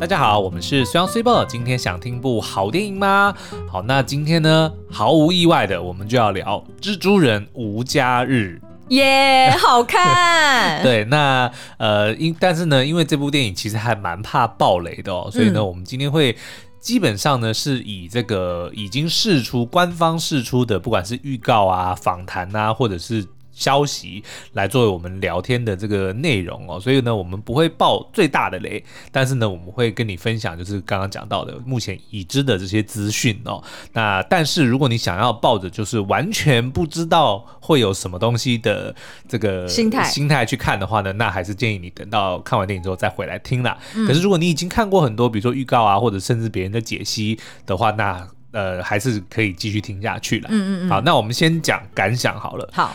大家好，我们是虽阳虽报。今天想听部好电影吗？好，那今天呢，毫无意外的，我们就要聊《蜘蛛人无家日》。耶，好看。对，那呃，因但是呢，因为这部电影其实还蛮怕暴雷的哦，所以呢，嗯、我们今天会基本上呢是以这个已经释出官方释出的，不管是预告啊、访谈啊，或者是。消息来作为我们聊天的这个内容哦，所以呢，我们不会爆最大的雷，但是呢，我们会跟你分享，就是刚刚讲到的目前已知的这些资讯哦。那但是如果你想要抱着就是完全不知道会有什么东西的这个心态心态去看的话呢，那还是建议你等到看完电影之后再回来听啦。嗯、可是如果你已经看过很多，比如说预告啊，或者甚至别人的解析的话，那呃还是可以继续听下去了。嗯嗯嗯。好，那我们先讲感想好了。好。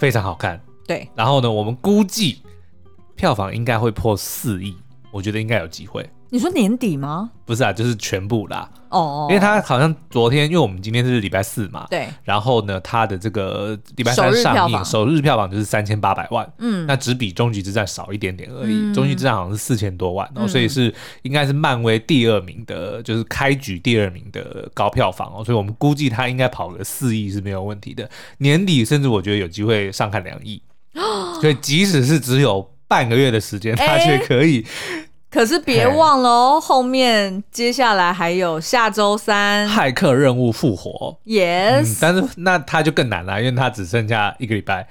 非常好看，对。然后呢，我们估计票房应该会破四亿，我觉得应该有机会。你说年底吗？不是啊，就是全部啦。哦，因为他好像昨天，因为我们今天是礼拜四嘛，对。然后呢，他的这个礼拜三上映，首日票房就是三千八百万，嗯，那只比终极之战少一点点而已。终极之战好像是四千多万，哦，所以是应该是漫威第二名的，就是开局第二名的高票房哦，所以我们估计他应该跑个四亿是没有问题的。年底甚至我觉得有机会上看两亿，所以即使是只有半个月的时间，他却可以。可是别忘了哦，后面接下来还有下周三骇客任务复活，Yes，嗯，但是那他就更难了，因为他只剩下一个礼拜。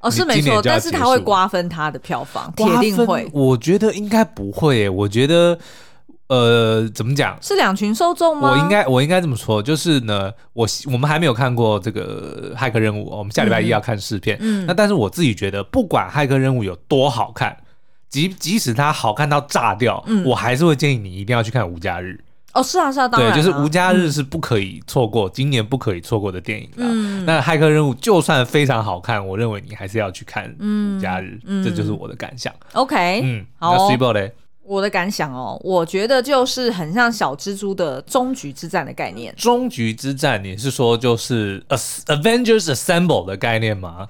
哦，是没错，但是他会瓜分他的票房，铁定会。我觉得应该不会诶，我觉得呃，怎么讲？是两群受众吗？我应该我应该这么说，就是呢，我我们还没有看过这个骇客任务，我们下礼拜一要看试片。嗯，那但是我自己觉得，不管骇客任务有多好看。即即使它好看到炸掉，嗯、我还是会建议你一定要去看《无家日》。哦，是啊，是啊，当然，对，就是《无家日》是不可以错过，嗯、今年不可以错过的电影了。嗯、那《骇客任务》就算非常好看，我认为你还是要去看《无家日》，嗯，这就是我的感想。OK，嗯，好、哦。那水宝嘞？我的感想哦，我觉得就是很像小蜘蛛的终局之战的概念。终局之战，你是说就是 Avengers Assemble 的概念吗？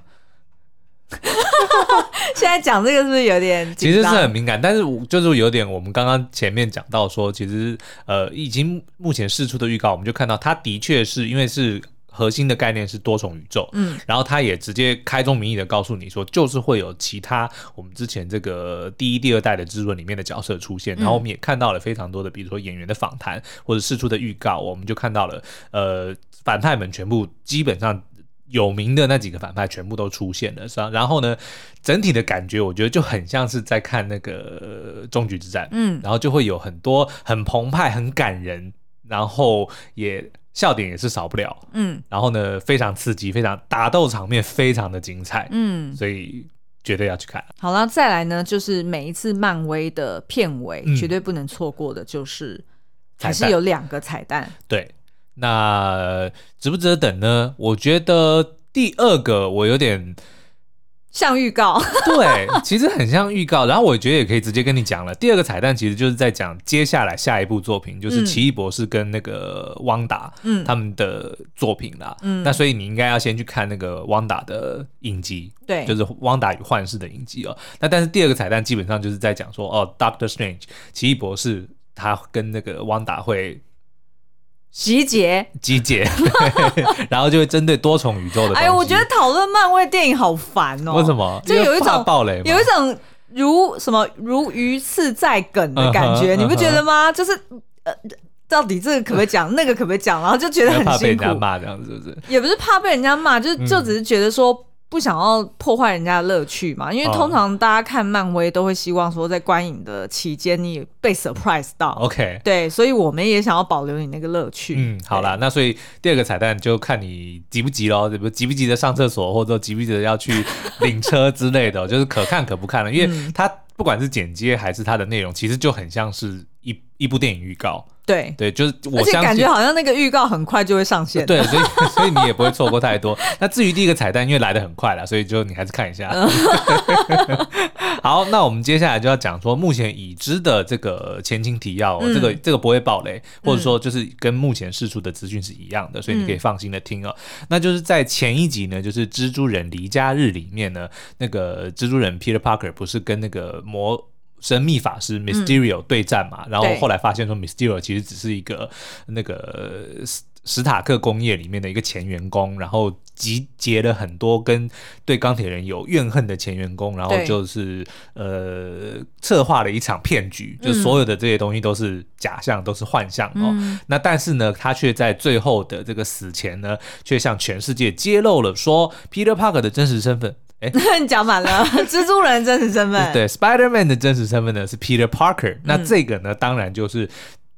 现在讲这个是不是有点？其实是很敏感，但是就是有点，我们刚刚前面讲到说，其实呃，已经目前释出的预告，我们就看到它的确是因为是核心的概念是多重宇宙，嗯，然后它也直接开宗明义的告诉你说，就是会有其他我们之前这个第一、第二代的蜘蛛人里面的角色出现，然后我们也看到了非常多的，比如说演员的访谈或者释出的预告，我们就看到了呃，反派们全部基本上。有名的那几个反派全部都出现了，是吧？然后呢，整体的感觉我觉得就很像是在看那个终局之战，嗯，然后就会有很多很澎湃、很感人，然后也笑点也是少不了，嗯，然后呢，非常刺激，非常打斗场面非常的精彩，嗯，所以绝对要去看。好了，再来呢，就是每一次漫威的片尾、嗯、绝对不能错过的，就是还是有两个彩蛋，对。那值不值得等呢？我觉得第二个我有点像预告，对，其实很像预告。然后我觉得也可以直接跟你讲了，第二个彩蛋其实就是在讲接下来下一部作品，就是奇异博士跟那个汪达，嗯，他们的作品啦。嗯，那所以你应该要先去看那个汪达的影集，对，就是汪达与幻视的影集哦。那但是第二个彩蛋基本上就是在讲说，哦，Doctor Strange 奇异博士他跟那个汪达会。集结，集结，然后就会针对多重宇宙的。哎，我觉得讨论漫威电影好烦哦。为什么？就有一种暴雷，有一种如什么如鱼刺在梗的感觉，你不觉得吗？就是呃，到底这个可不可以讲，那个可不可以讲，然后就觉得很辛苦。怕被人家骂这样子是不是？也不是怕被人家骂，就就只是觉得说。不想要破坏人家的乐趣嘛？因为通常大家看漫威都会希望说，在观影的期间你被 surprise 到。OK，对，所以我们也想要保留你那个乐趣。嗯，好啦，那所以第二个彩蛋就看你急不急喽，不急不急着上厕所，或者急不急着要去领车之类的，就是可看可不看了。因为它不管是剪接还是它的内容，其实就很像是一一部电影预告。对对，就是我，相信感觉好像那个预告很快就会上线。对，所以 所以你也不会错过太多。那至于第一个彩蛋，因为来的很快了，所以就你还是看一下。好，那我们接下来就要讲说目前已知的这个前情提要，嗯、这个这个不会爆雷，或者说就是跟目前释出的资讯是一样的，所以你可以放心的听哦。嗯、那就是在前一集呢，就是蜘蛛人离家日里面呢，那个蜘蛛人 Peter Parker 不是跟那个魔。神秘法师 Mysterio 对战嘛，嗯、然后后来发现说 Mysterio 其实只是一个那个。史史塔克工业里面的一个前员工，然后集结了很多跟对钢铁人有怨恨的前员工，然后就是呃策划了一场骗局，就所有的这些东西都是假象，都是幻象哦。嗯、那但是呢，他却在最后的这个死前呢，却向全世界揭露了说 Peter Parker 的真实身份。哎，你 讲反了，蜘蛛人真实身份。对，Spider-Man 的真实身份呢是 Peter Parker。嗯、那这个呢，当然就是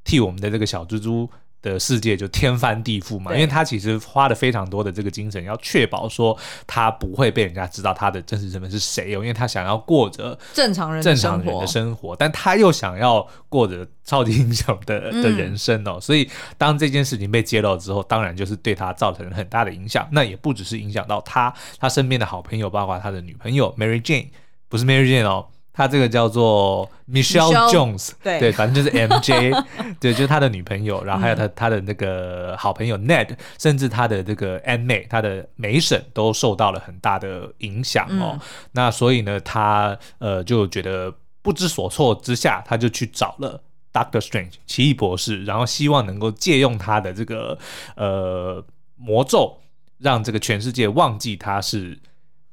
替我们的这个小蜘蛛。的世界就天翻地覆嘛，因为他其实花了非常多的这个精神，要确保说他不会被人家知道他的真实身份是谁哦，因为他想要过着正常人正常人的生活，但他又想要过着超级英雄的的人生哦，所以当这件事情被揭露之后，当然就是对他造成了很大的影响。那也不只是影响到他，他身边的好朋友，包括他的女朋友 Mary Jane，不是 Mary Jane 哦。他这个叫做 Michelle Jones，对对，反正就是 MJ，对，就是他的女朋友，然后还有他他的那个好朋友 Ned，甚至他的这个 Aunt May，他的梅婶都受到了很大的影响哦。嗯、那所以呢，他呃就觉得不知所措之下，他就去找了 Doctor Strange 奇异博士，然后希望能够借用他的这个呃魔咒，让这个全世界忘记他是。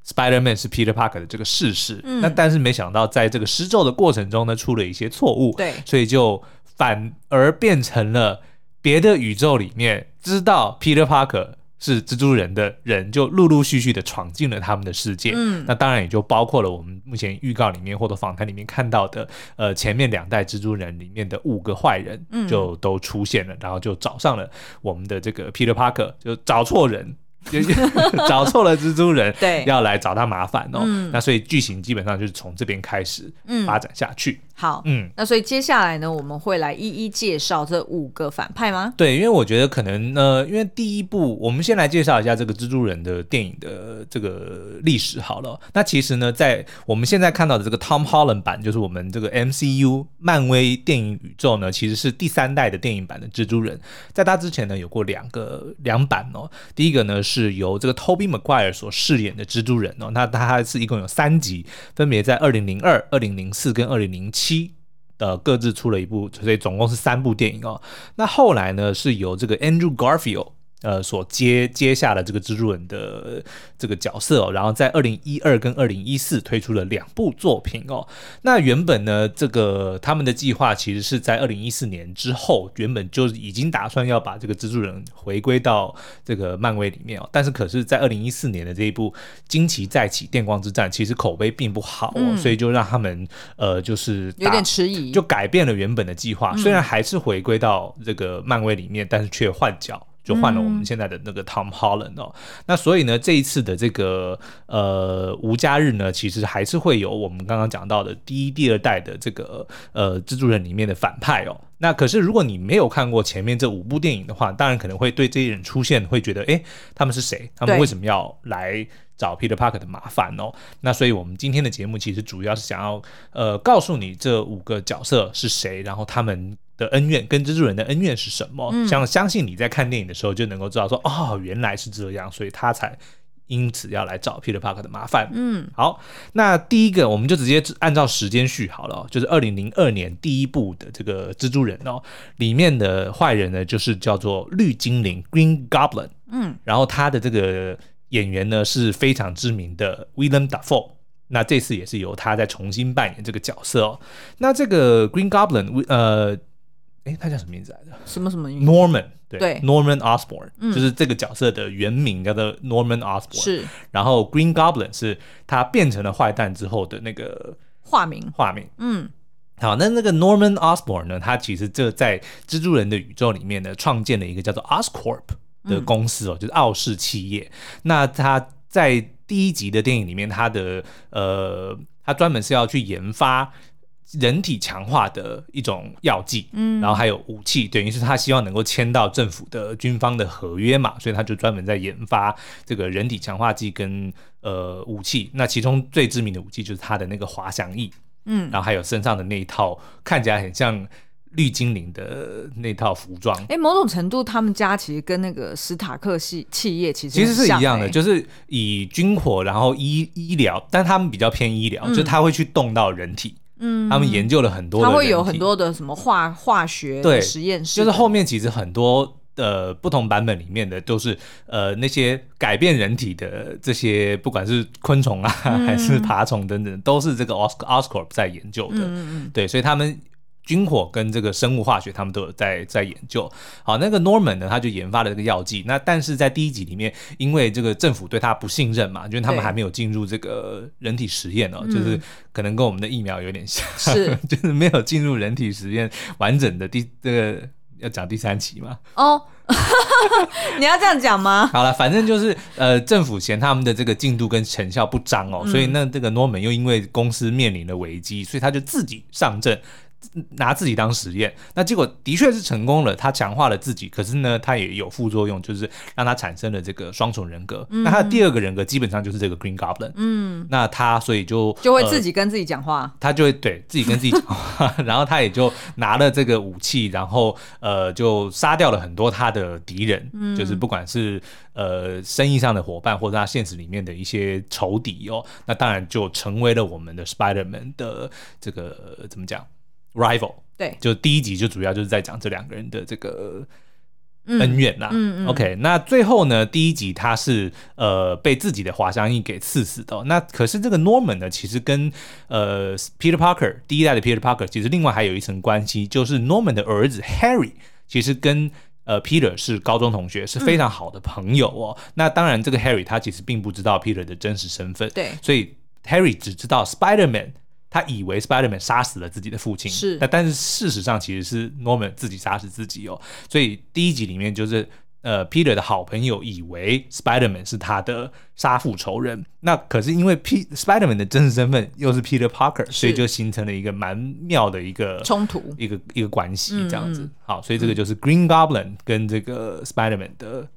Spider-Man 是 Peter Parker 的这个事实，嗯，那但是没想到在这个施咒的过程中呢，出了一些错误，对，所以就反而变成了别的宇宙里面知道 Peter Parker 是蜘蛛人的人，就陆陆续续的闯进了他们的世界，嗯，那当然也就包括了我们目前预告里面或者访谈里面看到的，呃，前面两代蜘蛛人里面的五个坏人，就都出现了，嗯，然后就找上了我们的这个 Peter Parker，就找错人。找错了蜘蛛人，对，要来找他麻烦哦。嗯、那所以剧情基本上就是从这边开始发展下去。嗯好，嗯，那所以接下来呢，我们会来一一介绍这五个反派吗？对，因为我觉得可能呢，因为第一部，我们先来介绍一下这个蜘蛛人的电影的这个历史好了。那其实呢，在我们现在看到的这个 Tom Holland 版，就是我们这个 MCU 漫威电影宇宙呢，其实是第三代的电影版的蜘蛛人。在他之前呢，有过两个两版哦。第一个呢，是由这个 Tobey Maguire 所饰演的蜘蛛人哦，那他是一共有三集，分别在二零零二、二零零四跟二零零七。七的各自出了一部，所以总共是三部电影哦。那后来呢，是由这个 Andrew Garfield。呃，所接接下了这个蜘蛛人的这个角色哦，然后在二零一二跟二零一四推出了两部作品哦。那原本呢，这个他们的计划其实是在二零一四年之后，原本就已经打算要把这个蜘蛛人回归到这个漫威里面哦。但是可是在二零一四年的这一部《惊奇再起：电光之战》，其实口碑并不好哦，嗯、所以就让他们呃就是有点迟疑，就改变了原本的计划。虽然还是回归到这个漫威里面，但是却换角。就换了我们现在的那个 Tom Holland 哦，嗯、那所以呢，这一次的这个呃无家日呢，其实还是会有我们刚刚讲到的第一、第二代的这个呃蜘蛛人里面的反派哦。那可是如果你没有看过前面这五部电影的话，当然可能会对这些人出现会觉得，哎，他们是谁？他们为什么要来找 Peter Parker 的麻烦哦？那所以我们今天的节目其实主要是想要呃告诉你这五个角色是谁，然后他们。的恩怨跟蜘蛛人的恩怨是什么？相、嗯、相信你在看电影的时候就能够知道说，哦，原来是这样，所以他才因此要来找 Peter Parker 的麻烦。嗯，好，那第一个我们就直接按照时间序好了，就是二零零二年第一部的这个蜘蛛人哦，里面的坏人呢就是叫做绿精灵 Green Goblin。嗯，然后他的这个演员呢是非常知名的 Willam Dafoe。那这次也是由他再重新扮演这个角色哦。那这个 Green Goblin，呃。哎，他叫什么名字来着？什么什么？Norman，对，对，Norman Osborn，嗯，就是这个角色的原名叫做 Norman Osborn。是，然后 Green Goblin 是他变成了坏蛋之后的那个化名。化名，嗯，好，那那个 Norman Osborn 呢？他其实这在蜘蛛人的宇宙里面呢，创建了一个叫做 Oscorp 的公司哦，嗯，就是奥氏企业。那他在第一集的电影里面，他的呃，他专门是要去研发。人体强化的一种药剂，嗯，然后还有武器，等于是他希望能够签到政府的军方的合约嘛，所以他就专门在研发这个人体强化剂跟呃武器。那其中最知名的武器就是他的那个滑翔翼，嗯，然后还有身上的那一套看起来很像绿精灵的那套服装。哎，某种程度他们家其实跟那个史塔克系企业其实其实是一样的，就是以军火然后医医疗，但他们比较偏医疗，嗯、就是他会去动到人体。嗯，他们研究了很多，他会有很多的什么化化学对实验室，就是后面其实很多呃不同版本里面的都是呃那些改变人体的这些，不管是昆虫啊、嗯、还是爬虫等等，都是这个 Oscorp 在研究的，嗯嗯，对，所以他们。军火跟这个生物化学，他们都有在在研究。好，那个 Norman 呢，他就研发了这个药剂。那但是在第一集里面，因为这个政府对他不信任嘛，就是他们还没有进入这个人体实验哦，就是可能跟我们的疫苗有点像，是 就是没有进入人体实验完整的第这个要讲第三期嘛？哦，你要这样讲吗？好了，反正就是呃，政府嫌他们的这个进度跟成效不彰哦，所以那这个 Norman 又因为公司面临了危机，所以他就自己上阵。拿自己当实验，那结果的确是成功了。他强化了自己，可是呢，他也有副作用，就是让他产生了这个双重人格。嗯、那他的第二个人格基本上就是这个 Green Goblin。嗯，那他所以就就会自己跟自己讲话，呃、他就会对自己跟自己讲话，然后他也就拿了这个武器，然后呃，就杀掉了很多他的敌人，嗯、就是不管是呃生意上的伙伴，或者他现实里面的一些仇敌哦，那当然就成为了我们的 Spider-Man 的这个怎么讲？Rival 对，就第一集就主要就是在讲这两个人的这个恩怨啦。嗯嗯。OK，那最后呢，第一集他是呃被自己的滑翔翼给刺死的。那可是这个 Norman 呢，其实跟呃 Peter Parker 第一代的 Peter Parker 其实另外还有一层关系，就是 Norman 的儿子 Harry 其实跟呃 Peter 是高中同学，是非常好的朋友哦。嗯、那当然，这个 Harry 他其实并不知道 Peter 的真实身份，对，所以 Harry 只知道 Spider-Man。他以为 Spider-Man 杀死了自己的父亲，是，但但是事实上其实是 Norman 自己杀死自己哦。所以第一集里面就是呃 Peter 的好朋友以为 Spider-Man 是他的杀父仇人，那可是因为 P Spider-Man 的真实身份又是 Peter Parker，所以就形成了一个蛮妙的一个冲突，一个一个关系这样子。嗯、好，所以这个就是 Green Goblin 跟这个 Spider-Man 的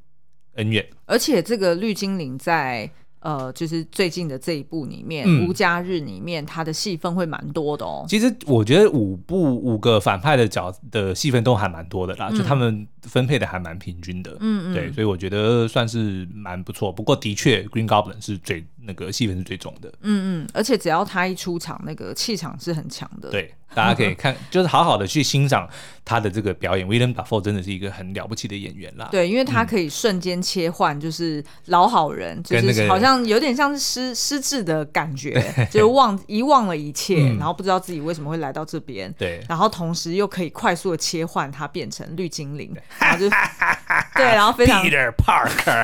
恩怨，而且这个绿精灵在。呃，就是最近的这一部里面，嗯《无家日》里面，他的戏份会蛮多的哦。其实我觉得五部五个反派的角的戏份都还蛮多的啦，嗯、就他们分配的还蛮平均的。嗯嗯，对，所以我觉得算是蛮不错。不过的确，Green Goblin 是最那个戏份是最重的。嗯嗯，而且只要他一出场，那个气场是很强的。对。大家可以看，就是好好的去欣赏他的这个表演。William Dafoe 真的是一个很了不起的演员啦。对，因为他可以瞬间切换，就是老好人，就是好像有点像是失失智的感觉，就是忘遗忘了一切，然后不知道自己为什么会来到这边。对，然后同时又可以快速的切换，他变成绿精灵，然后就 对，然后非常 Peter Parker。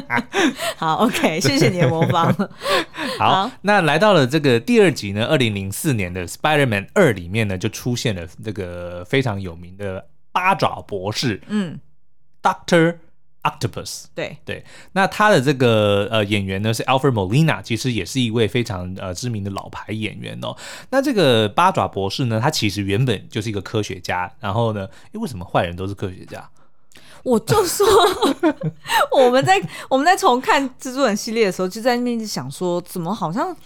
好，OK，谢谢你的模仿。好，那来到了这个第二集呢，二零零四年的 Spider-Man 二。里面呢，就出现了这个非常有名的八爪博士，嗯，Doctor Octopus，对对，那他的这个呃演员呢是 Alfred Molina，其实也是一位非常呃知名的老牌演员哦。那这个八爪博士呢，他其实原本就是一个科学家，然后呢，诶，为什么坏人都是科学家？我就说 我们在我们在重看蜘蛛人系列的时候，就在那边想说，怎么好像。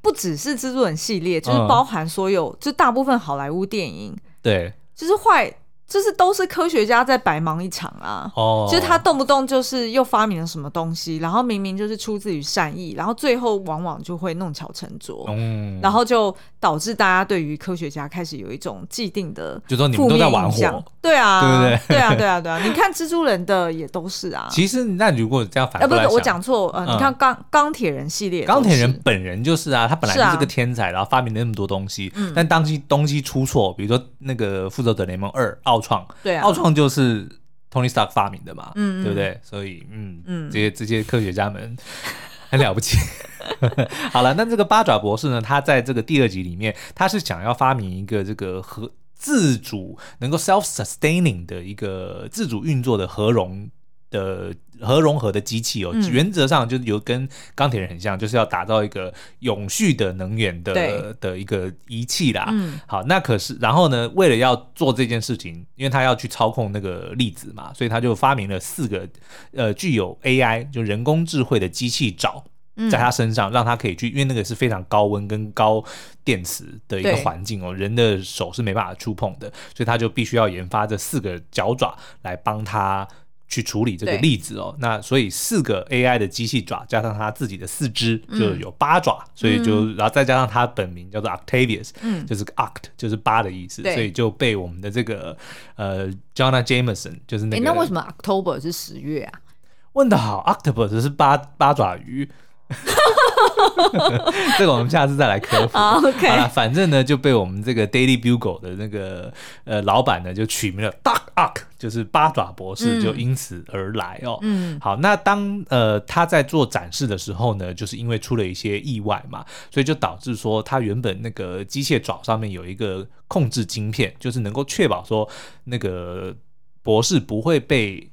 不只是蜘蛛人系列，就是包含所有，嗯、就大部分好莱坞电影，对，就是坏。就是都是科学家在白忙一场啊！哦，oh. 就是他动不动就是又发明了什么东西，然后明明就是出自于善意，然后最后往往就会弄巧成拙，嗯，然后就导致大家对于科学家开始有一种既定的，就说你们都在玩火，对啊，对不对？对啊，对啊，对啊！你看蜘蛛人的也都是啊。其实那如果这样反过来，呃，不是我讲错，呃，你看钢钢铁人系列，钢铁人本人就是啊，他本来就是个天才，然后发明了那么多东西，嗯，但当西东西出错，比如说那个复仇者联盟二奥创，对啊。创就是 Tony Stark 发明的嘛，嗯，对不对？所以，嗯嗯，这些这些科学家们很了不起。好了，那这个八爪博士呢？他在这个第二集里面，他是想要发明一个这个核自主能够 self-sustaining 的一个自主运作的核融的核融合的机器哦，嗯、原则上就是有跟钢铁人很像，就是要打造一个永续的能源的的一个仪器啦。嗯、好，那可是然后呢，为了要做这件事情，因为他要去操控那个粒子嘛，所以他就发明了四个呃具有 AI 就人工智慧的机器爪，在他身上，嗯、让他可以去，因为那个是非常高温跟高电磁的一个环境哦，人的手是没办法触碰的，所以他就必须要研发这四个脚爪来帮他。去处理这个粒子哦。那所以四个 AI 的机器爪加上它自己的四肢就有八爪，嗯、所以就然后再加上它本名叫做 Octavius，嗯，就是 Oct 就是八的意思，所以就被我们的这个呃 Jonah Jameson 就是那个。那为什么 October 是十月啊？问的好，Octopus 是八八爪鱼。这个我们下次再来科普。Oh, okay. 好了，反正呢就被我们这个 Daily Bugle 的那个呃老板呢就取名了 Doc Ock，就是八爪博士，就因此而来哦。嗯，好，那当呃他在做展示的时候呢，就是因为出了一些意外嘛，所以就导致说他原本那个机械爪上面有一个控制晶片，就是能够确保说那个博士不会被。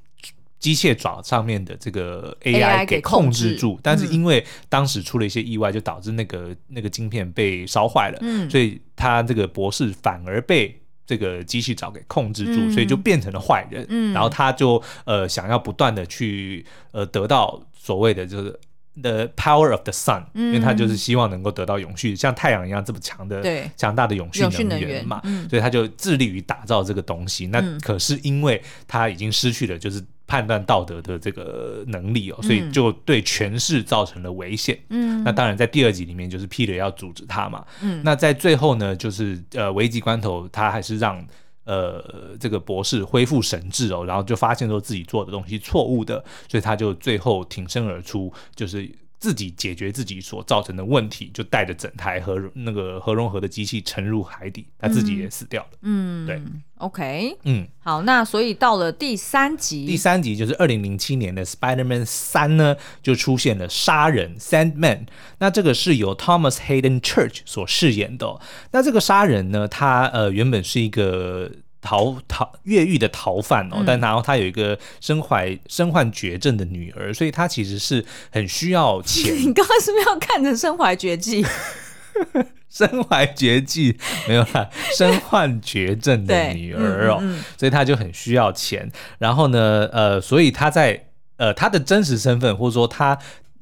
机械爪上面的这个 AI 给控制住，但是因为当时出了一些意外，就导致那个那个晶片被烧坏了，嗯，所以他这个博士反而被这个机器爪给控制住，所以就变成了坏人，嗯，然后他就呃想要不断的去呃得到所谓的就是 the power of the sun，因为他就是希望能够得到永续，像太阳一样这么强的强大的永续能源嘛，所以他就致力于打造这个东西。那可是因为他已经失去了就是。判断道德的这个能力哦，所以就对权势造成了危险。嗯，那当然在第二集里面就是 Peter 要阻止他嘛。嗯，那在最后呢，就是呃危急关头，他还是让呃这个博士恢复神智哦，然后就发现说自己做的东西错误的，所以他就最后挺身而出，就是。自己解决自己所造成的问题，就带着整台核那个核融合的机器沉入海底，他自己也死掉了。嗯，对，OK，嗯，好，那所以到了第三集，第三集就是二零零七年的 Spider-Man 三呢，就出现了杀人 Sandman。那这个是由 Thomas Hayden Church 所饰演的。那这个杀人呢，他呃原本是一个。逃逃越狱的逃犯哦，但然后他有一个身怀身患绝症的女儿，所以他其实是很需要钱。你刚刚是不是要看着身怀绝技？身怀绝技没有啦，身患绝症的女儿哦，嗯嗯、所以他就很需要钱。然后呢，呃，所以他在呃他的真实身份或者说他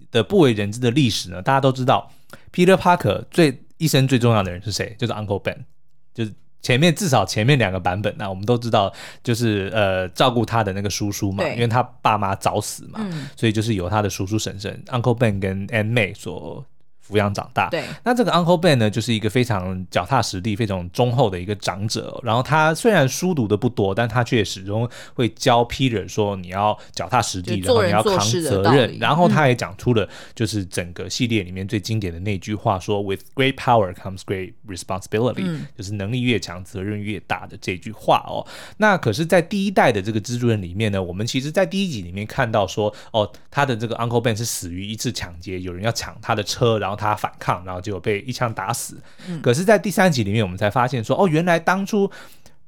的不为人知的历史呢，大家都知道，Peter Parker 最一生最重要的人是谁？就是 Uncle Ben，就是。前面至少前面两个版本那、啊，我们都知道，就是呃照顾他的那个叔叔嘛，因为他爸妈早死嘛，嗯、所以就是由他的叔叔婶婶 Uncle Ben 跟 Aunt May 所。抚养长大，对。那这个 Uncle Ben 呢，就是一个非常脚踏实地、非常忠厚的一个长者。然后他虽然书读的不多，但他却始终会教 Peter 说：“你要脚踏实地，然后你要扛责任。”然后他也讲出了就是整个系列里面最经典的那句话：“说、嗯、With great power comes great responsibility，、嗯、就是能力越强，责任越大的这句话哦。”那可是，在第一代的这个蜘蛛人里面呢，我们其实在第一集里面看到说：“哦，他的这个 Uncle Ben 是死于一次抢劫，有人要抢他的车，然后。”他反抗，然后就被一枪打死。嗯、可是，在第三集里面，我们才发现说，哦，原来当初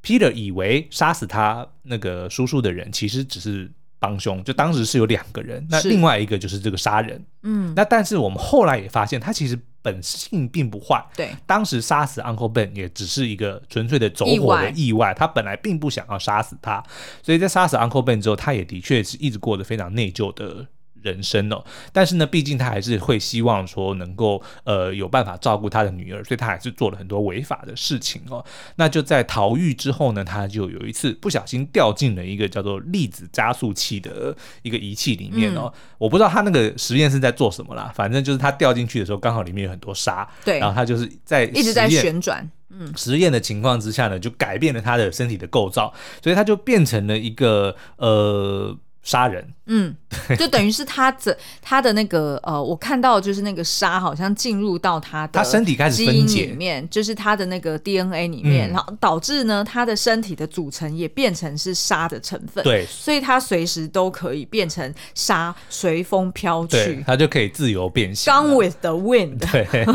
Peter 以为杀死他那个叔叔的人，其实只是帮凶。就当时是有两个人，那另外一个就是这个杀人。嗯，那但是我们后来也发现，他其实本性并不坏。对，当时杀死 Uncle Ben 也只是一个纯粹的走火的意外，意外他本来并不想要杀死他。所以在杀死 Uncle Ben 之后，他也的确是一直过得非常内疚的。人生哦，但是呢，毕竟他还是会希望说能够呃有办法照顾他的女儿，所以他还是做了很多违法的事情哦。那就在逃狱之后呢，他就有一次不小心掉进了一个叫做粒子加速器的一个仪器里面哦。嗯、我不知道他那个实验是在做什么啦，反正就是他掉进去的时候，刚好里面有很多沙，对，然后他就是在一直在旋转，嗯，实验的情况之下呢，就改变了他的身体的构造，所以他就变成了一个呃。杀人，嗯，就等于是他的他的那个呃，我看到就是那个沙好像进入到他的他身体开始分解里面，就是他的那个 DNA 里面，嗯、然后导致呢他的身体的组成也变成是沙的成分，对，所以他随时都可以变成沙，随风飘去，他就可以自由变形。Gone with the wind，对，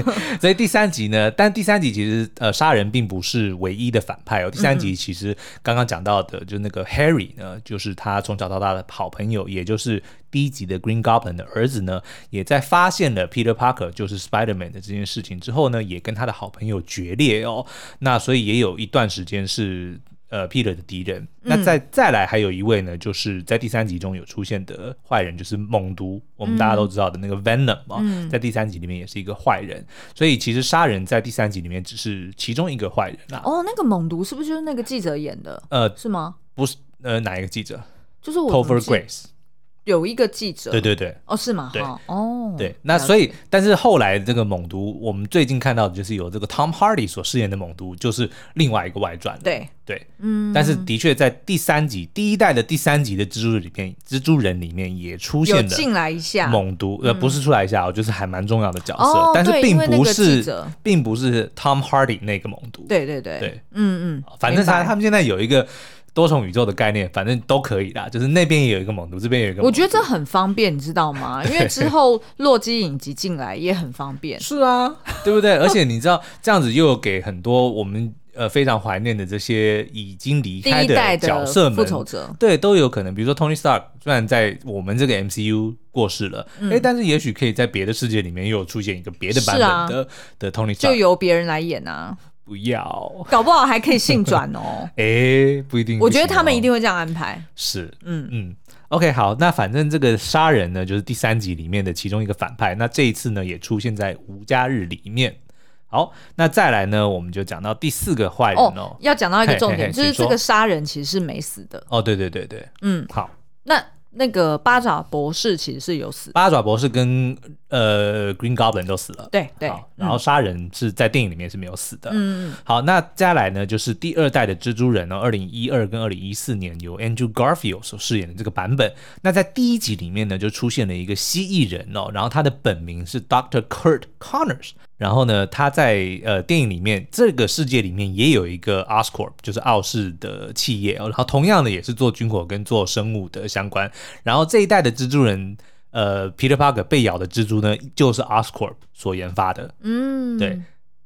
所以第三集呢，但第三集其实呃杀人并不是唯一的反派哦，第三集其实刚刚讲到的，嗯、就那个 Harry 呢，就是他从小到大的。好朋友，也就是第一集的 Green Goblin 的儿子呢，也在发现了 Peter Parker 就是 Spider-Man 的这件事情之后呢，也跟他的好朋友决裂哦。那所以也有一段时间是呃 Peter 的敌人。嗯、那再再来还有一位呢，就是在第三集中有出现的坏人，就是猛毒，我们大家都知道的那个 Venom 啊、嗯，在第三集里面也是一个坏人。所以其实杀人在第三集里面只是其中一个坏人啊。哦，那个猛毒是不是就是那个记者演的？呃，是吗？不是，呃，哪一个记者？就是我 Topher Grace。有一个记者，对对对，哦，是吗？对，哦，对，那所以，但是后来这个猛毒，我们最近看到的就是有这个 Tom Hardy 所饰演的猛毒，就是另外一个外传。对。对，嗯，但是的确在第三集第一代的第三集的蜘蛛人里面，蜘蛛人里面也出现了进来一下。猛毒，呃，不是出来一下，我就是还蛮重要的角色，但是并不是，并不是 Tom Hardy 那个猛毒。对对对。对，嗯嗯，反正他他们现在有一个。多重宇宙的概念，反正都可以啦。就是那边也有一个猛毒，这边有一个。我觉得这很方便，你知道吗？因为之后洛基影集进来也很方便。是啊，对不对？而且你知道，这样子又给很多我们呃非常怀念的这些已经离开的角色们，复仇者，对，都有可能。比如说 Tony Stark，虽然在我们这个 MCU 过世了，哎、嗯，但是也许可以在别的世界里面又有出现一个别的版本的、啊、的 Tony Stark，就由别人来演啊。不要，搞不好还可以性转哦。哎、欸，不一定。我觉得他们一定会这样安排。是，嗯嗯。OK，好，那反正这个杀人呢，就是第三集里面的其中一个反派。那这一次呢，也出现在无家日里面。好，那再来呢，我们就讲到第四个坏人哦。哦要讲到一个重点，嘿嘿嘿就是这个杀人其实是没死的。哦，对对对对，嗯，好，那。那个八爪博士其实是有死，八爪博士跟呃 Green Goblin 都死了，对对，然后杀人是在电影里面是没有死的，嗯，好，那接下来呢就是第二代的蜘蛛人呢，二零一二跟二零一四年由 Andrew Garfield 所饰演的这个版本，那在第一集里面呢就出现了一个蜥蜴人哦，然后他的本名是 Dr. Kurt Connors。然后呢，他在呃电影里面这个世界里面也有一个 Oscorp，就是奥氏的企业哦。然后同样的也是做军火跟做生物的相关。然后这一代的蜘蛛人，呃，Peter Parker 被咬的蜘蛛呢，就是 Oscorp 所研发的。嗯，对，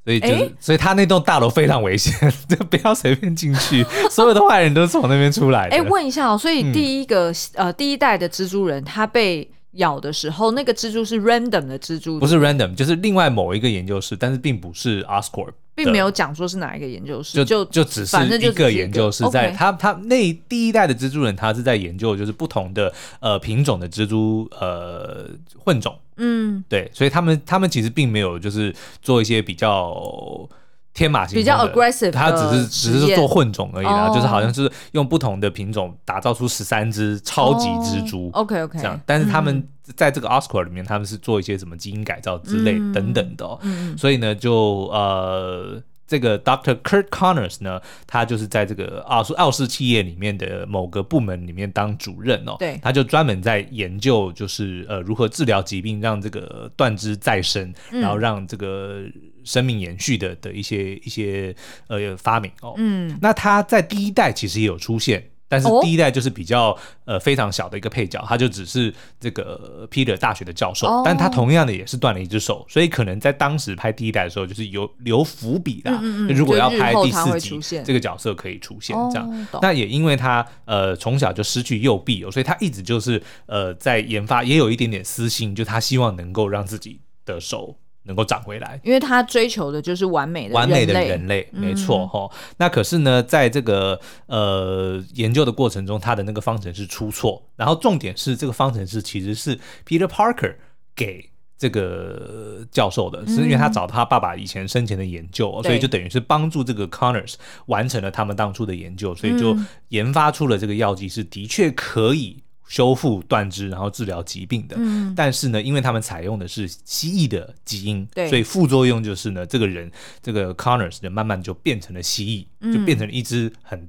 所以就是，所以他那栋大楼非常危险，就不要随便进去。所有的坏人都是从那边出来的。哎，问一下哦，所以第一个、嗯、呃第一代的蜘蛛人他被。咬的时候，那个蜘蛛是 random 的蜘蛛，不是 random，就是另外某一个研究室，但是并不是 Oscorp，并没有讲说是哪一个研究室，就就就只是一个研究室，在他他那第一代的蜘蛛人，他是在研究就是不同的呃品种的蜘蛛呃混种，嗯，对，所以他们他们其实并没有就是做一些比较。天马行空，比较 aggressive，他只是只是做混种而已啦，就是好像是用不同的品种打造出十三只超级蜘蛛。OK OK，这样，但是他们在这个 Oscorp 里面，他们是做一些什么基因改造之类等等的，所以呢，就呃。这个 Dr. Kurt Connors 呢，他就是在这个奥奥氏企业里面的某个部门里面当主任哦。对，他就专门在研究，就是呃如何治疗疾病，让这个断肢再生，嗯、然后让这个生命延续的的一些一些呃发明哦。嗯，那他在第一代其实也有出现。但是第一代就是比较呃非常小的一个配角，他就只是这个 Peter 大学的教授，但他同样的也是断了一只手，所以可能在当时拍第一代的时候，就是有留伏笔的。如果要拍第四集，这个角色可以出现这样。那也因为他呃从小就失去右臂，所以他一直就是呃在研发，也有一点点私心，就他希望能够让自己的手。能够长回来，因为他追求的就是完美的完美的人类，没错哈、嗯。那可是呢，在这个呃研究的过程中，他的那个方程式出错，然后重点是这个方程式其实是 Peter Parker 给这个教授的，是因为他找他爸爸以前生前的研究，嗯、所以就等于是帮助这个 Connors 完成了他们当初的研究，所以就研发出了这个药剂，是的确可以。修复断肢，然后治疗疾病的。嗯，但是呢，因为他们采用的是蜥蜴的基因，对，所以副作用就是呢，这个人这个 Connors 就慢慢就变成了蜥蜴，嗯、就变成了一只很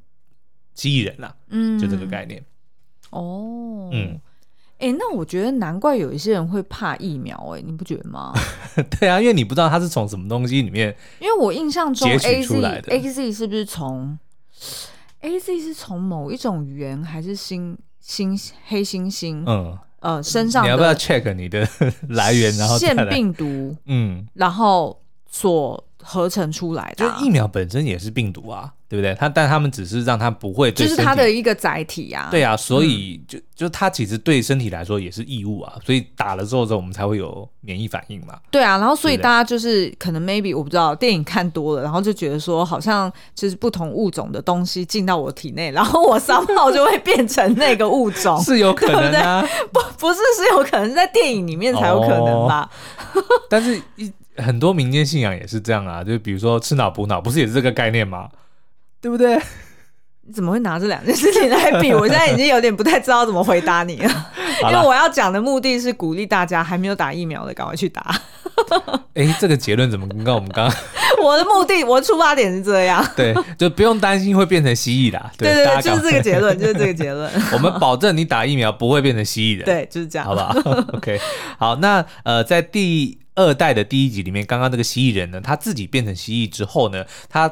蜥蜴人了。嗯，就这个概念。哦，嗯，哎、欸，那我觉得难怪有一些人会怕疫苗、欸，哎，你不觉得吗？对啊，因为你不知道它是从什么东西里面，因为我印象中 A Z A Z 是不是从 A Z 是从某一种猿还是新？猩黑猩猩，嗯，呃，身上你要不要 check 你的 来源？然后腺病毒，嗯，然后所合成出来的，就疫苗本身也是病毒啊。对不对？他但他们只是让他不会，就是他的一个载体啊。对啊，所以就就他其实对身体来说也是异物啊，所以打了之后之后我们才会有免疫反应嘛。对啊，然后所以大家就是可能 maybe 我不知道电影看多了，然后就觉得说好像就是不同物种的东西进到我体内，然后我 somehow 就会变成那个物种，是有可能啊？不不是是有可能在电影里面才有可能吧？但是一很多民间信仰也是这样啊，就比如说吃脑补脑，不是也是这个概念吗？对不对？你怎么会拿这两件事情来比？我现在已经有点不太知道怎么回答你了，因为我要讲的目的是鼓励大家还没有打疫苗的赶快去打。哎、欸，这个结论怎么跟我们刚刚？我的目的，我的出发点是这样。对，就不用担心会变成蜥蜴啦。对对对，就是这个结论，就是这个结论。我们保证你打疫苗不会变成蜥蜴的。对，就是这样，好不好？OK，好，那呃，在第二代的第一集里面，刚刚那个蜥蜴人呢，他自己变成蜥蜴之后呢，他。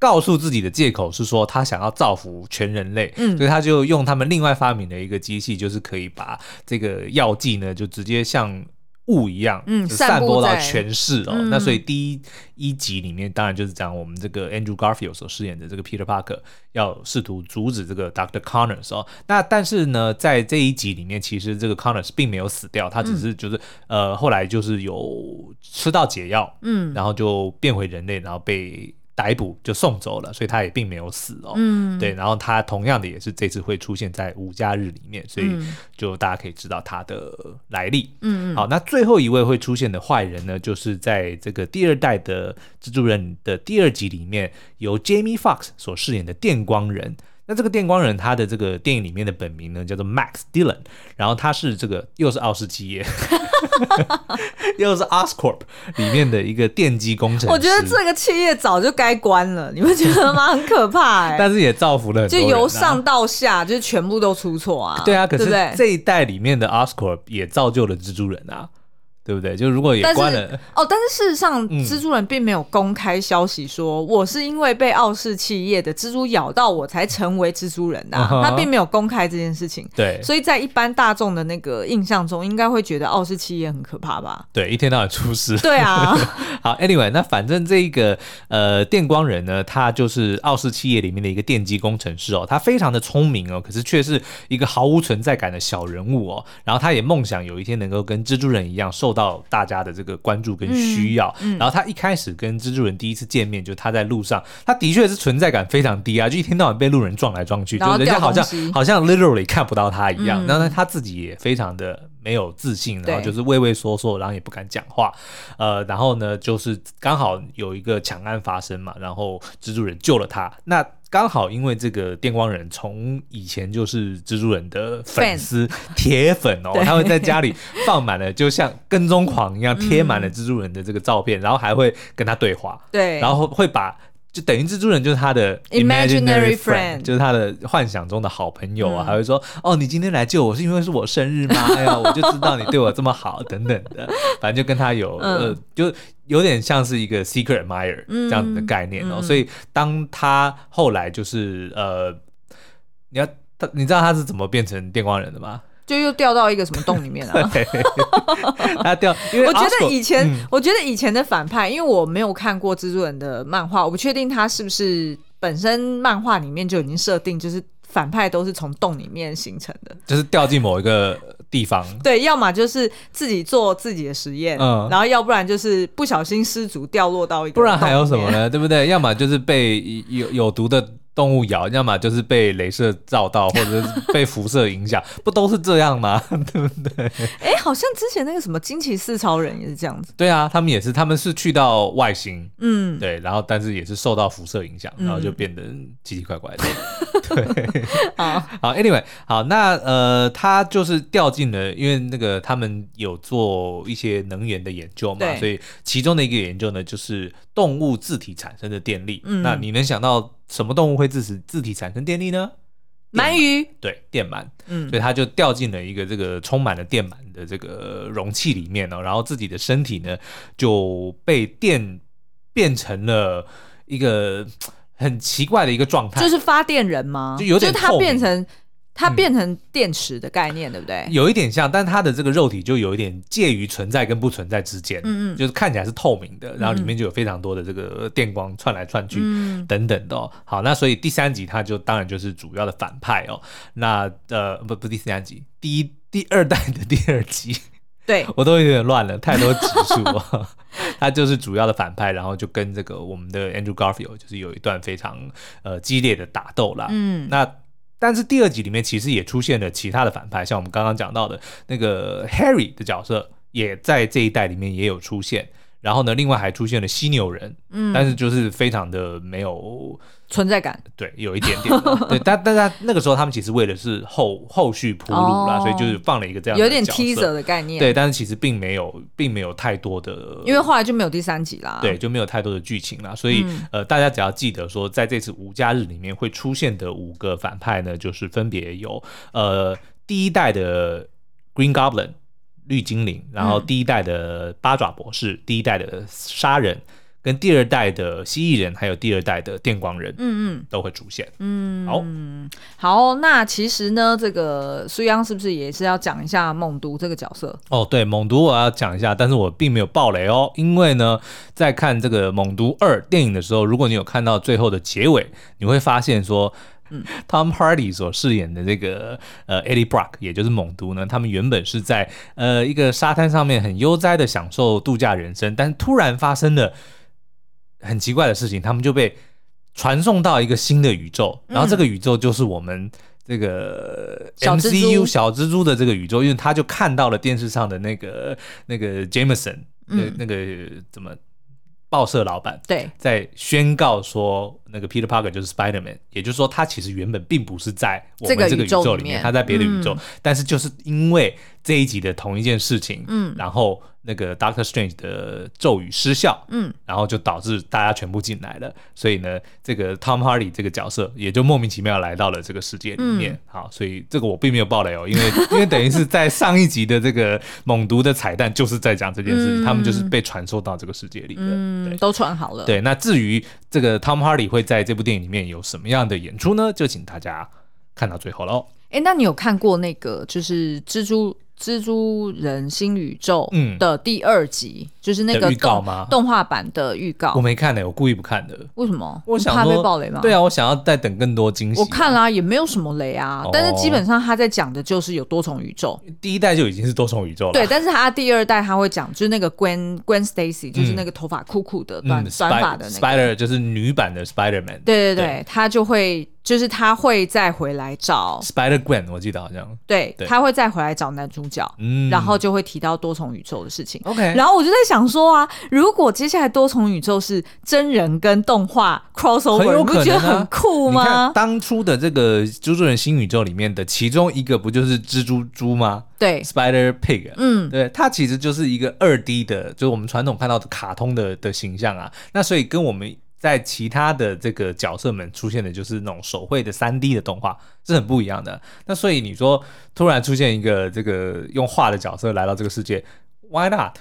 告诉自己的借口是说他想要造福全人类，嗯，所以他就用他们另外发明的一个机器，就是可以把这个药剂呢，就直接像雾一样，嗯，散播到全市哦。那所以第一一集里面，当然就是讲我们这个 Andrew Garfield 所饰演的这个 Peter Parker 要试图阻止这个 Dr. Connors 哦。那但是呢，在这一集里面，其实这个 Connors 并没有死掉，他只是就是、嗯、呃后来就是有吃到解药，嗯，然后就变回人类，然后被。逮捕就送走了，所以他也并没有死哦。嗯，对，然后他同样的也是这次会出现在五家日里面，所以就大家可以知道他的来历。嗯，好，那最后一位会出现的坏人呢，就是在这个第二代的蜘蛛人的第二集里面，由 Jamie Foxx 所饰演的电光人。那这个电光人，他的这个电影里面的本名呢，叫做 Max Dillon，然后他是这个又是奥氏企业，又是 Oscorp 里面的一个电机工程师。我觉得这个企业早就该关了，你们觉得吗？很可怕哎、欸。但是也造福了就由上到下，就是全部都出错啊。对啊，可是这一代里面的 Oscorp 也造就了蜘蛛人啊。对不对？就如果也关了哦，但是事实上，蜘蛛人并没有公开消息说、嗯、我是因为被傲视企业的蜘蛛咬到我才成为蜘蛛人呐、啊，uh -huh. 他并没有公开这件事情。对，所以在一般大众的那个印象中，应该会觉得傲视企业很可怕吧？对，一天到晚出事。对啊。好，Anyway，那反正这个呃电光人呢，他就是傲视企业里面的一个电机工程师哦，他非常的聪明哦，可是却是一个毫无存在感的小人物哦。然后他也梦想有一天能够跟蜘蛛人一样受到大家的这个关注跟需要，嗯嗯、然后他一开始跟蜘蛛人第一次见面，就他在路上，他的确是存在感非常低啊，就一天到晚被路人撞来撞去，就人家好像好像 literally 看不到他一样。然后他自己也非常的没有自信，然后就是畏畏缩缩，然后也不敢讲话。呃，然后呢，就是刚好有一个抢案发生嘛，然后蜘蛛人救了他。那刚好因为这个电光人从以前就是蜘蛛人的粉丝铁粉哦，他会在家里放满了，就像跟踪狂一样贴满了蜘蛛人的这个照片，然后还会跟他对话，对，然后会把。就等于蜘蛛人就是他的 imaginary friend，就是他的幻想中的好朋友啊，还会说哦，你今天来救我是因为是我生日吗？哎呀，我就知道你对我这么好，等等的，反正就跟他有呃，就有点像是一个 secret admirer 这样子的概念哦。所以当他后来就是呃，你要他，你知道他是怎么变成电光人的吗？就又掉到一个什么洞里面了。他 掉，因为我觉得以前、嗯，我觉得以前的反派，因为我没有看过蜘蛛人的漫画，我不确定他是不是本身漫画里面就已经设定，就是反派都是从洞里面形成的，就是掉进某一个地方。对，要么就是自己做自己的实验，嗯，然后要不然就是不小心失足掉落到一个，不然还有什么呢？对不对？要么就是被有有毒的。动物咬，要么就是被镭射照到，或者是被辐射影响，不都是这样吗？对不对？哎、欸，好像之前那个什么惊奇四超人也是这样子。对啊，他们也是，他们是去到外星，嗯，对，然后但是也是受到辐射影响，然后就变得奇奇怪怪的。嗯、对，好，好，Anyway，好，那呃，他就是掉进了，因为那个他们有做一些能源的研究嘛，所以其中的一个研究呢，就是动物自体产生的电力。嗯，那你能想到？什么动物会自使自体产生电力呢？鳗鱼，对，电鳗，嗯，所以它就掉进了一个这个充满了电鳗的这个容器里面哦，然后自己的身体呢就被电变成了一个很奇怪的一个状态，就是发电人吗？就有点就是它变成。它变成电池的概念，嗯，对不对？有一点像，但它的这个肉体就有一点介于存在跟不存在之间，嗯嗯，就是看起来是透明的，然后里面就有非常多的这个电光窜来窜去，嗯，等等的哦。好，那所以第三集它就当然就是主要的反派哦。那呃不不，第三集，第一第二代的第二集，对 我都有点乱了，太多集数了。他就是主要的反派，然后就跟这个我们的 Andrew Garfield 就是有一段非常呃激烈的打斗啦。嗯，那。但是第二集里面其实也出现了其他的反派，像我们刚刚讲到的那个 Harry 的角色，也在这一代里面也有出现。然后呢，另外还出现了犀牛人，嗯，但是就是非常的没有存在感，对，有一点点，对，但但是那个时候他们其实为的是后后续铺路啦，哦、所以就是放了一个这样的有点 teaser 的概念，对，但是其实并没有，并没有太多的，因为后来就没有第三集啦，对，就没有太多的剧情啦，所以、嗯、呃，大家只要记得说，在这次无家日里面会出现的五个反派呢，就是分别有呃第一代的 Green Goblin。绿精灵，然后第一代的八爪博士，嗯、第一代的杀人，跟第二代的蜥蜴人，还有第二代的电光人，嗯嗯，都会出现。嗯，好，好，那其实呢，这个苏央是不是也是要讲一下猛毒这个角色？哦，对，猛毒我要讲一下，但是我并没有暴雷哦，因为呢，在看这个猛毒二电影的时候，如果你有看到最后的结尾，你会发现说。嗯，Tom Hardy 所饰演的这个呃 Eddie Brock，也就是猛毒呢，他们原本是在呃一个沙滩上面很悠哉的享受度假人生，但突然发生了很奇怪的事情，他们就被传送到一个新的宇宙，然后这个宇宙就是我们这个 MCU 小蜘蛛的这个宇宙，因为他就看到了电视上的那个那个 Jameson，那那个怎么报社老板对，在宣告说。那个 Peter Parker 就是 Spider-Man，也就是说，他其实原本并不是在我们这个宇宙里面，里面。他在别的宇宙，嗯、但是就是因为这一集的同一件事情，嗯，然后那个 Doctor Strange 的咒语失效，嗯，然后就导致大家全部进来了，所以呢，这个 Tom Hardy 这个角色也就莫名其妙来到了这个世界里面。嗯、好，所以这个我并没有爆雷哦，因为 因为等于是在上一集的这个猛毒的彩蛋就是在讲这件事情，嗯、他们就是被传送到这个世界里的，嗯，对都传好了。对，那至于这个 Tom Hardy 会在这部电影里面有什么样的演出呢？就请大家看到最后喽。哎、欸，那你有看过那个就是蜘蛛？蜘蛛人新宇宙的第二集，嗯、就是那个预告吗？动画版的预告，我没看呢、欸，我故意不看的。为什么？我想怕被暴雷吗？对啊，我想要再等更多惊喜。我看啦、啊，也没有什么雷啊，哦、但是基本上他在讲的就是有多重宇宙。第一代就已经是多重宇宙了。对，但是他第二代他会讲，就是那个 Gwen Gwen Stacy，就是那个头发酷酷的短、嗯、短发的那个 Spider，就是女版的 Spider Man。对对对，对他就会。就是他会再回来找 Spider Gwen，我记得好像对，对他会再回来找男主角，嗯，然后就会提到多重宇宙的事情。OK，然后我就在想说啊，如果接下来多重宇宙是真人跟动画 crossover，你不觉得很酷吗？你看当初的这个蜘蛛人新宇宙里面的其中一个不就是蜘蛛猪吗？对，Spider Pig，嗯，对，它其实就是一个二 D 的，就是我们传统看到的卡通的的形象啊。那所以跟我们。在其他的这个角色们出现的就是那种手绘的三 D 的动画，是很不一样的。那所以你说突然出现一个这个用画的角色来到这个世界，Why not？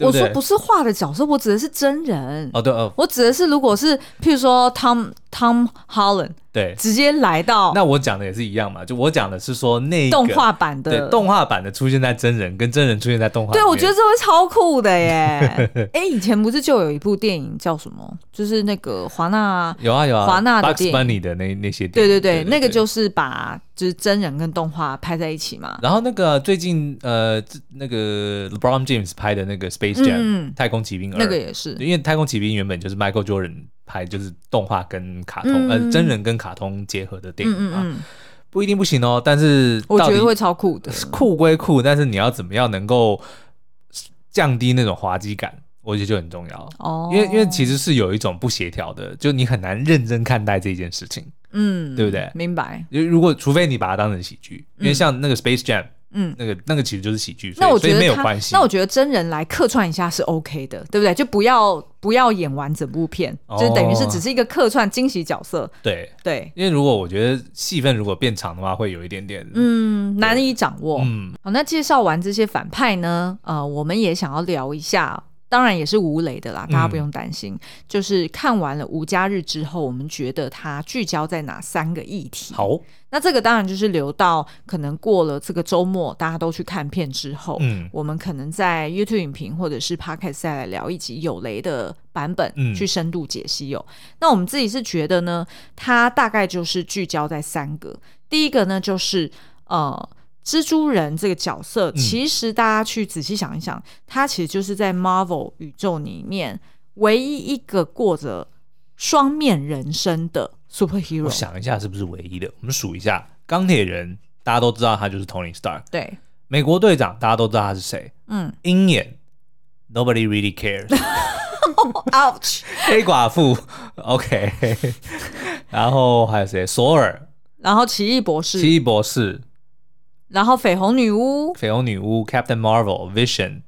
我说不是画的角色，我指的是真人。哦，对哦，我指的是如果是譬如说 Tom Tom Holland。对，直接来到。那我讲的也是一样嘛，就我讲的是说那个动画版的，对，动画版的出现在真人，跟真人出现在动画。对，我觉得这会超酷的耶！哎，以前不是就有一部电影叫什么？就是那个华纳有啊有啊，华纳的电影 Bunny 的那那些电影。对对对，那个就是把就是真人跟动画拍在一起嘛。然后那个最近呃那个 LeBron James 拍的那个 Space Jam 太空奇兵二，那个也是，因为太空奇兵原本就是 Michael Jordan。拍就是动画跟卡通，嗯、呃，真人跟卡通结合的电影啊，嗯嗯嗯、不一定不行哦。但是我觉得会超酷的，酷归酷，但是你要怎么样能够降低那种滑稽感，我觉得就很重要哦。因为因为其实是有一种不协调的，就你很难认真看待这件事情，嗯，对不对？明白。如果除非你把它当成喜剧，因为像那个 Space Jam。嗯，那个那个其实就是喜剧，那我觉得没有关系。那我觉得真人来客串一下是 OK 的，对不对？就不要不要演完整部片，哦、就等于是只是一个客串惊喜角色。对对，因为如果我觉得戏份如果变长的话，会有一点点嗯对难以掌握。嗯，好，那介绍完这些反派呢，呃，我们也想要聊一下。当然也是无雷的啦，大家不用担心。嗯、就是看完了《无家日》之后，我们觉得它聚焦在哪三个议题？好，那这个当然就是留到可能过了这个周末，大家都去看片之后，嗯，我们可能在 YouTube 影评或者是 Podcast 再来聊一集有雷的版本，嗯，去深度解析哦。那我们自己是觉得呢，它大概就是聚焦在三个，第一个呢就是呃。蜘蛛人这个角色，其实大家去仔细想一想，嗯、他其实就是在 Marvel 宇宙里面唯一一个过着双面人生的 superhero。我想一下，是不是唯一的？我们数一下，钢铁人大家都知道他就是 Tony Stark。对，美国队长大家都知道他是谁？嗯，鹰眼 Nobody really cares。Ouch！黑寡妇，OK。然后还有谁？索尔。然后奇异博士。奇异博士。然后绯红女巫。绯红女巫，Captain Marvel，Vision。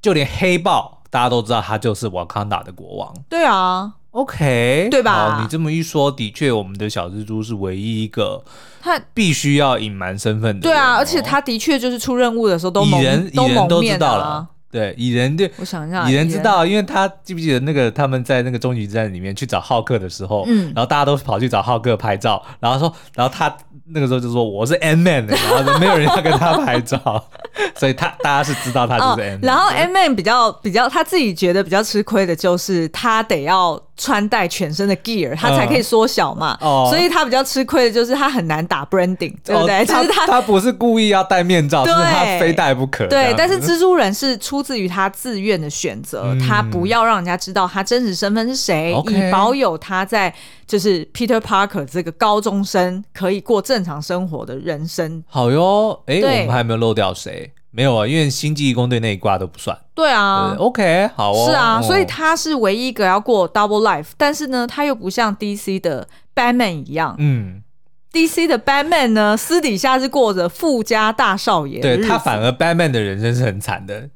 就连黑豹，大家都知道他就是瓦康达的国王。对啊。OK，对吧？你这么一说，的确，我们的小蜘蛛是唯一一个他必须要隐瞒身份的。对啊，而且他的确就是出任务的时候都蒙，人都蒙面、啊、都知道了。对，蚁人对，我想一下，蚁人知道，因为他记不记得那个他们在那个终极战里面去找浩克的时候，嗯，然后大家都跑去找浩克拍照，然后说，然后他那个时候就说我是 Ant-Man，然后没有人要跟他拍照，所以他大家是知道他就是 Ant-Man。然后 Ant-Man 比较比较他自己觉得比较吃亏的就是他得要穿戴全身的 gear，他才可以缩小嘛，哦，所以他比较吃亏的就是他很难打 branding，对不对？就是他他不是故意要戴面罩，是他非戴不可。对，但是蜘蛛人是出。出自于他自愿的选择，嗯，他不要让人家知道他真实身份是谁.以保有他在就是 Peter Parker 这个高中生可以过正常生活的人生。好哟，哎，我们还没有漏掉谁？没有啊，因为星际异攻队那一挂都不算。对啊对，OK，好哦。是啊，所以他是唯一一个要过 Double Life，但是呢，他又不像 DC 的 Batman 一样，嗯。DC 的 Batman 呢，私底下是过着富家大少爷，对，他反而 Batman 的人生是很惨的。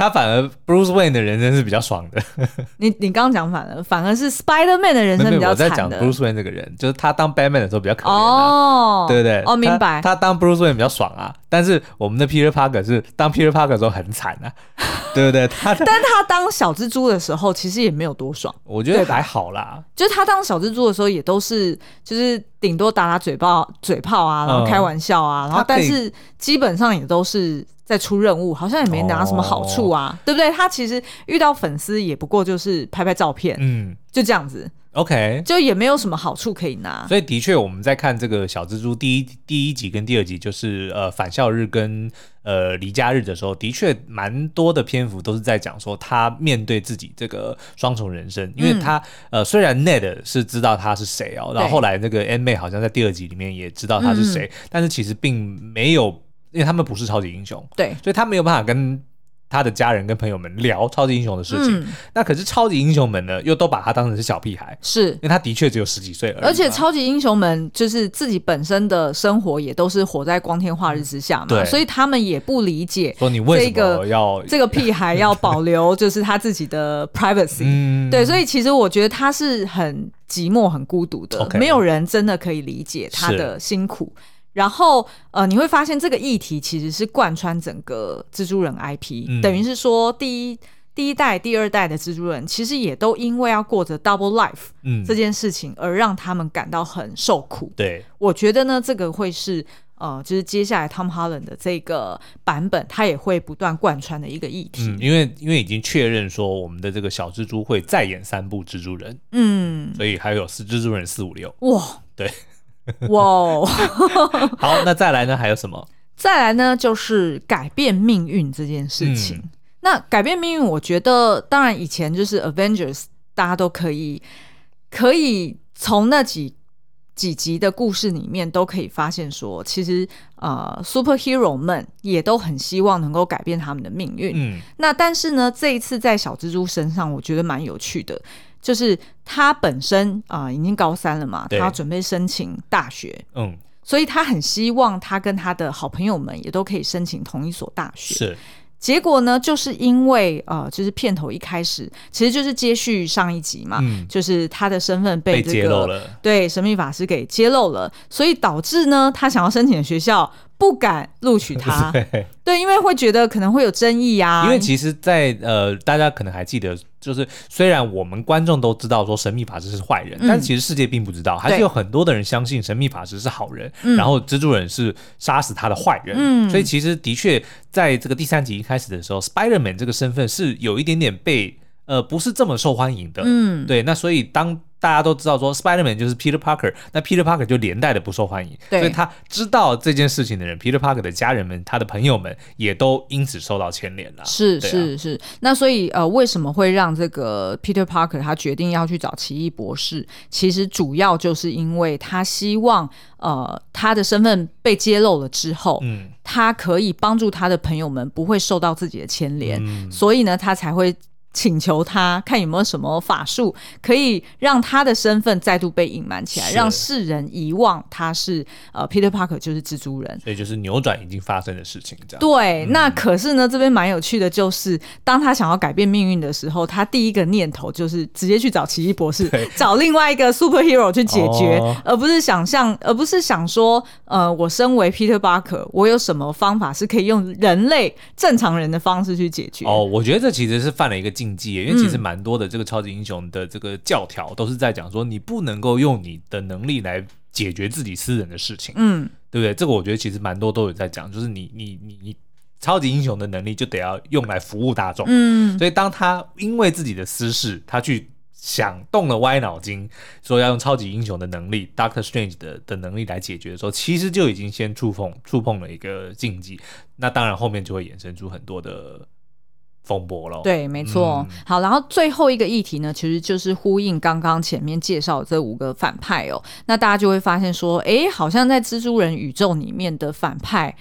他反而 Bruce Wayne 的人生是比较爽的。你你刚刚讲反了，反而是 Spider Man 的人生比较惨的。我在讲 Bruce Wayne 这个人，就是他当 Batman 的时候比较可怜哦，对不对？哦，明白。他，他当 Bruce Wayne 比较爽啊，但是我们的 Peter Parker 是当 Peter Parker 的时候很惨啊，对不对？他但他当小蜘蛛的时候，其实也没有多爽。我觉得还好啦，就是他当小蜘蛛的时候，也都是就是顶多打打嘴炮、嘴炮啊，然后开玩笑啊，嗯、然后但是基本上也都是。在出任务，好像也没拿什么好处啊，哦、对不对？他其实遇到粉丝也不过就是拍拍照片，嗯，就这样子。OK，就也没有什么好处可以拿。所以的确，我们在看这个小蜘蛛第一第一集跟第二集，就是呃返校日跟呃离家日的时候，的确蛮多的篇幅都是在讲说他面对自己这个双重人生，因为他、嗯、呃虽然 Ned 是知道他是谁哦，然后后来那个 Aunt May 好像在第二集里面也知道他是谁、嗯，但是其实并没有。因为他们不是超级英雄，对，所以他没有办法跟他的家人跟朋友们聊超级英雄的事情。嗯、那可是超级英雄们呢，又都把他当成是小屁孩，是。因为他的确只有十几岁而已。而且超级英雄们就是自己本身的生活也都是活在光天化日之下嘛，对，所以他们也不理解说你为什么要这个屁孩要保留就是他自己的 privacy。嗯，对，所以其实我觉得他是很寂寞、很孤独的、没有人真的可以理解他的辛苦。然后，呃，你会发现这个议题其实是贯穿整个蜘蛛人 IP，嗯，等于是说第一第一代、第二代的蜘蛛人其实也都因为要过着 double life，嗯，这件事情而让他们感到很受苦。对，我觉得呢，这个会是呃，就是接下来 Tom Holland 的这个版本，他也会不断贯穿的一个议题。嗯，因为因为已经确认说我们的这个小蜘蛛会再演三部蜘蛛人，嗯，所以还有四蜘蛛人四五六，哇，对。哇哦，好，那再来呢？还有什么？再来呢？就是改变命运这件事情。嗯、那改变命运，我觉得当然以前就是 Avengers，大家都可以可以从那几几集的故事里面都可以发现说，其实呃，Superhero 们也都很希望能够改变他们的命运。嗯，那但是呢，这一次在小蜘蛛身上，我觉得蛮有趣的。就是他本身啊、呃，已经高三了嘛，他要准备申请大学，嗯，所以他很希望他跟他的好朋友们也都可以申请同一所大学。是，结果呢，就是因为呃，就是片头一开始，其实就是接续上一集嘛，嗯、就是他的身份被这个被揭露了，对神秘法师给揭露了，所以导致呢，他想要申请的学校。不敢录取他，对，对，因为会觉得可能会有争议呀、啊。因为其实在，在呃，大家可能还记得，就是虽然我们观众都知道说神秘法师是坏人、嗯，但其实世界并不知道，还是有很多的人相信神秘法师是好人，然后蜘蛛人是杀死他的坏人。嗯，所以其实的确，在这个第三集一开始的时候、嗯、，Spider-Man 这个身份是有一点点被呃不是这么受欢迎的。嗯，对，那所以当大家都知道说 Spider-Man 就是 Peter Parker，那 Peter Parker 就连带的不受欢迎，所以他知道这件事情的人，Peter Parker 的家人们，他的朋友们也都因此受到牵连了。是是是，那所以呃，为什么会让这个 Peter Parker 他决定要去找奇异博士？其实主要就是因为他希望呃，他的身份被揭露了之后，嗯，他可以帮助他的朋友们不会受到自己的牵连，嗯，所以呢，他才会。请求他看有没有什么法术可以让他的身份再度被隐瞒起来，让世人遗忘他是呃 Peter Parker 就是蜘蛛人，所以就是扭转已经发生的事情这样。对，嗯、那可是呢，这边蛮有趣的，就是当他想要改变命运的时候，他第一个念头就是直接去找奇异博士，找另外一个 superhero 去解决，哦、而不是想象，而不是想说，呃，我身为 Peter Parker，我有什么方法是可以用人类正常人的方式去解决？哦，我觉得这其实是犯了一个。禁忌，因为其实蛮多的这个超级英雄的这个教条都是在讲说，你不能够用你的能力来解决自己私人的事情，嗯，对不对？这个我觉得其实蛮多都有在讲，就是你你你你超级英雄的能力就得要用来服务大众，嗯，所以当他因为自己的私事，他去想动了歪脑筋，说要用超级英雄的能力，Doctor Strange 的的能力来解决的时候，其实就已经先触碰触碰了一个禁忌，那当然后面就会衍生出很多的。风波了，对，没错。嗯、好，然后最后一个议题呢，其实就是呼应刚刚前面介绍的这五个反派哦。那大家就会发现说，哎，好像在蜘蛛人宇宙里面的反派，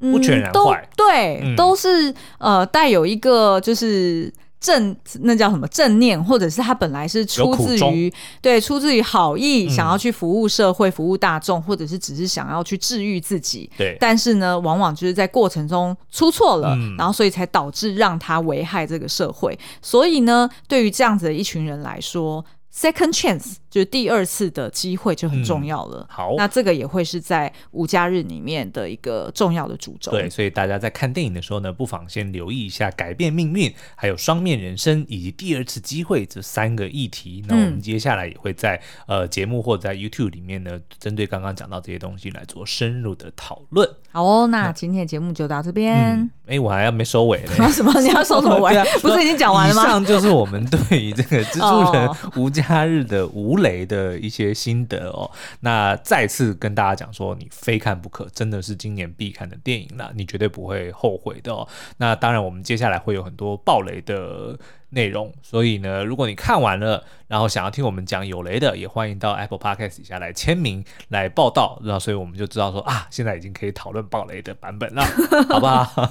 嗯、不全然坏，对，嗯、都是呃带有一个就是。正那叫什么正念，或者是他本来是出自于对出自于好意，嗯、想要去服务社会、服务大众，或者是只是想要去治愈自己。对，但是呢，往往就是在过程中出错了，嗯、然后所以才导致让他危害这个社会。所以呢，对于这样子的一群人来说。Second chance 就是第二次的机会就很重要了。嗯、好，那这个也会是在无假日里面的一个重要的主轴。对，所以大家在看电影的时候呢，不妨先留意一下改变命运、还有双面人生以及第二次机会这三个议题。那我们接下来也会在、嗯、呃节目或者在 YouTube 里面呢，针对刚刚讲到这些东西来做深入的讨论。好哦，那今天的节目就到这边。哎、嗯欸，我还要没收尾呢。什么？你要收什么尾？啊、不是已经讲完了吗？以上就是我们对于这个 蜘蛛人无家。假日的无雷的一些心得哦，那再次跟大家讲说，你非看不可，真的是今年必看的电影了，你绝对不会后悔的哦。那当然，我们接下来会有很多爆雷的内容，所以呢，如果你看完了，然后想要听我们讲有雷的，也欢迎到 Apple Podcast 底下来签名来报道，然后所以我们就知道说啊，现在已经可以讨论爆雷的版本了，好不好？好，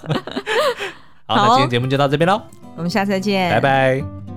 好，那今天节目就到这边喽，我们下次再见，拜拜。